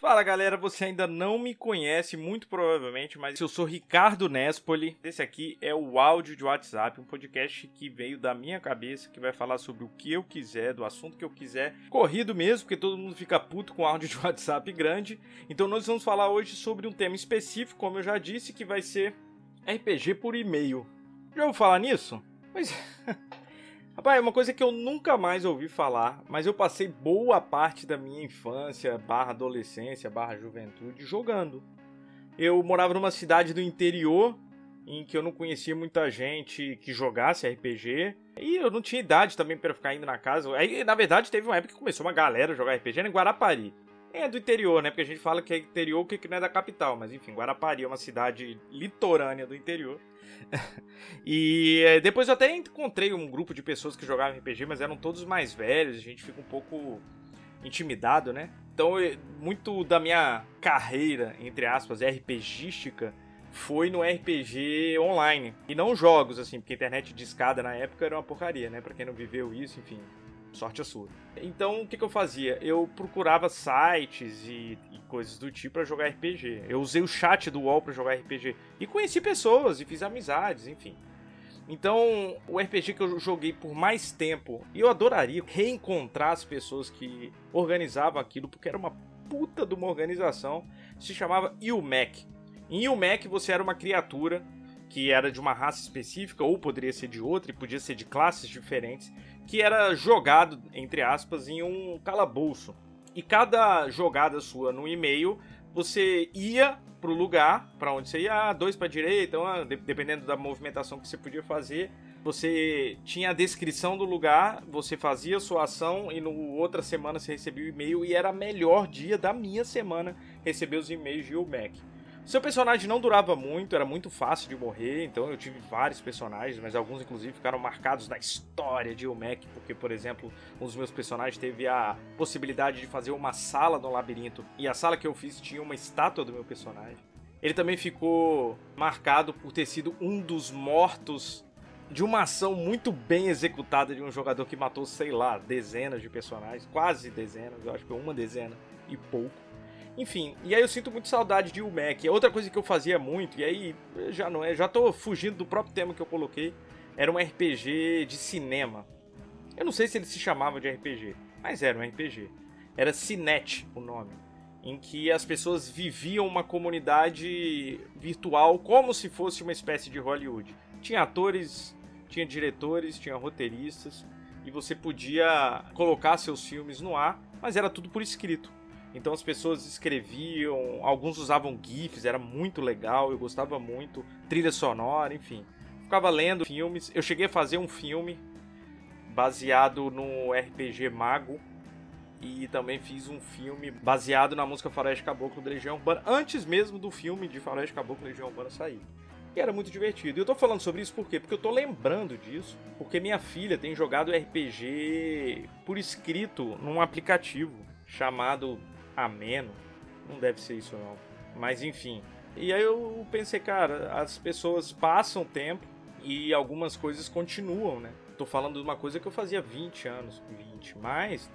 Fala galera, você ainda não me conhece, muito provavelmente, mas eu sou Ricardo Nespoli. Esse aqui é o áudio de WhatsApp, um podcast que veio da minha cabeça, que vai falar sobre o que eu quiser, do assunto que eu quiser. Corrido mesmo, porque todo mundo fica puto com áudio de WhatsApp grande. Então nós vamos falar hoje sobre um tema específico, como eu já disse, que vai ser RPG por e-mail. Já vou falar nisso? Pois Rapaz, é uma coisa que eu nunca mais ouvi falar, mas eu passei boa parte da minha infância, barra adolescência, barra juventude, jogando. Eu morava numa cidade do interior, em que eu não conhecia muita gente que jogasse RPG, e eu não tinha idade também para ficar indo na casa. Aí, na verdade, teve uma época que começou uma galera a jogar RPG em Guarapari. É do interior, né? Porque a gente fala que é interior, que não é da capital. Mas enfim, Guarapari é uma cidade litorânea do interior. e eh, depois eu até encontrei um grupo de pessoas que jogavam RPG, mas eram todos mais velhos. A gente fica um pouco intimidado, né? Então, muito da minha carreira, entre aspas, RPGística, foi no RPG online. E não jogos, assim, porque a internet de escada na época era uma porcaria, né? Pra quem não viveu isso, enfim, sorte a sua. Então, o que, que eu fazia? Eu procurava sites e, e coisas do tipo para jogar RPG. Eu usei o chat do UOL para jogar RPG. E conheci pessoas e fiz amizades, enfim. Então, o RPG que eu joguei por mais tempo, e eu adoraria reencontrar as pessoas que organizavam aquilo, porque era uma puta de uma organização, se chamava UMAC. Em UMAC você era uma criatura que era de uma raça específica, ou poderia ser de outra, e podia ser de classes diferentes, que era jogado, entre aspas, em um calabouço. E cada jogada sua no e-mail, você ia pro lugar para onde você ia, dois para direita, uma, dependendo da movimentação que você podia fazer. Você tinha a descrição do lugar, você fazia a sua ação e no outra semana você recebia o e-mail e era melhor dia da minha semana receber os e-mails de UMAC. Seu personagem não durava muito, era muito fácil de morrer, então eu tive vários personagens, mas alguns inclusive ficaram marcados na história de Umek, porque, por exemplo, um dos meus personagens teve a possibilidade de fazer uma sala no labirinto, e a sala que eu fiz tinha uma estátua do meu personagem. Ele também ficou marcado por ter sido um dos mortos de uma ação muito bem executada de um jogador que matou, sei lá, dezenas de personagens, quase dezenas, eu acho que uma dezena e pouco. Enfim, e aí eu sinto muito saudade de UMAC. Outra coisa que eu fazia muito, e aí já não é, já tô fugindo do próprio tema que eu coloquei, era um RPG de cinema. Eu não sei se ele se chamava de RPG, mas era um RPG. Era Cinet o nome, em que as pessoas viviam uma comunidade virtual como se fosse uma espécie de Hollywood. Tinha atores, tinha diretores, tinha roteiristas, e você podia colocar seus filmes no ar, mas era tudo por escrito. Então as pessoas escreviam, alguns usavam GIFs, era muito legal, eu gostava muito, trilha sonora, enfim. Ficava lendo filmes. Eu cheguei a fazer um filme baseado no RPG Mago e também fiz um filme baseado na música Faroeste Caboclo da Legião Urbana, antes mesmo do filme de Faroeste Caboclo da Legião Urbana sair. E era muito divertido. E eu tô falando sobre isso por quê? Porque eu tô lembrando disso, porque minha filha tem jogado RPG por escrito num aplicativo chamado ameno. Não deve ser isso não. Mas enfim. E aí eu pensei, cara, as pessoas passam tempo e algumas coisas continuam, né? Tô falando de uma coisa que eu fazia 20 anos, 20, mais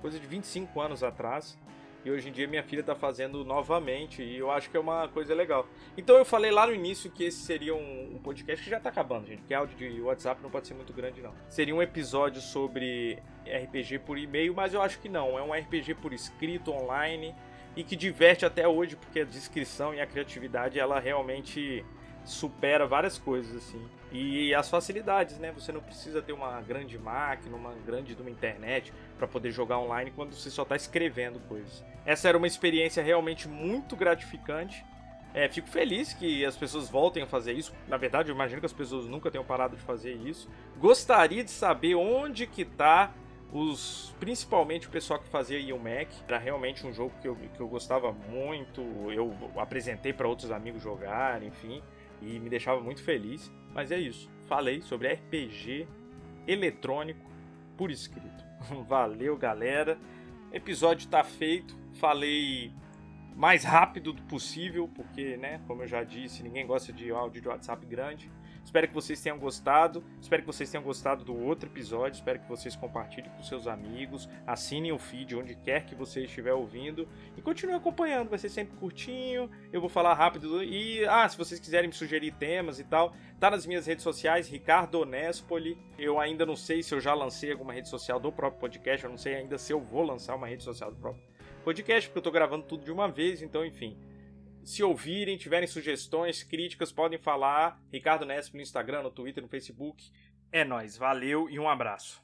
coisa de 25 anos atrás. E hoje em dia minha filha está fazendo novamente e eu acho que é uma coisa legal. Então eu falei lá no início que esse seria um, um podcast que já está acabando, gente, porque áudio de WhatsApp não pode ser muito grande não. Seria um episódio sobre RPG por e-mail, mas eu acho que não, é um RPG por escrito online e que diverte até hoje porque a descrição e a criatividade ela realmente supera várias coisas assim. E as facilidades, né? Você não precisa ter uma grande máquina, uma grande de uma internet para poder jogar online quando você só está escrevendo coisas. Essa era uma experiência realmente muito gratificante. É, fico feliz que as pessoas voltem a fazer isso. Na verdade, eu imagino que as pessoas nunca tenham parado de fazer isso. Gostaria de saber onde que tá os principalmente o pessoal que fazia Mac era realmente um jogo que eu, que eu gostava muito eu apresentei para outros amigos jogar enfim e me deixava muito feliz. Mas é isso. Falei sobre RPG eletrônico por escrito. Valeu, galera. Episódio tá feito. Falei mais rápido do possível, porque, né, como eu já disse, ninguém gosta de áudio de WhatsApp grande. Espero que vocês tenham gostado. Espero que vocês tenham gostado do outro episódio. Espero que vocês compartilhem com seus amigos. Assinem o feed onde quer que você estiver ouvindo. E continue acompanhando. Vai ser sempre curtinho. Eu vou falar rápido. E, ah, se vocês quiserem me sugerir temas e tal, tá nas minhas redes sociais, Ricardo Nespoli. Eu ainda não sei se eu já lancei alguma rede social do próprio podcast. Eu não sei ainda se eu vou lançar uma rede social do próprio podcast, porque eu tô gravando tudo de uma vez. Então, enfim se ouvirem, tiverem sugestões, críticas, podem falar. Ricardo Nesp no Instagram, no Twitter, no Facebook. É nós, valeu e um abraço.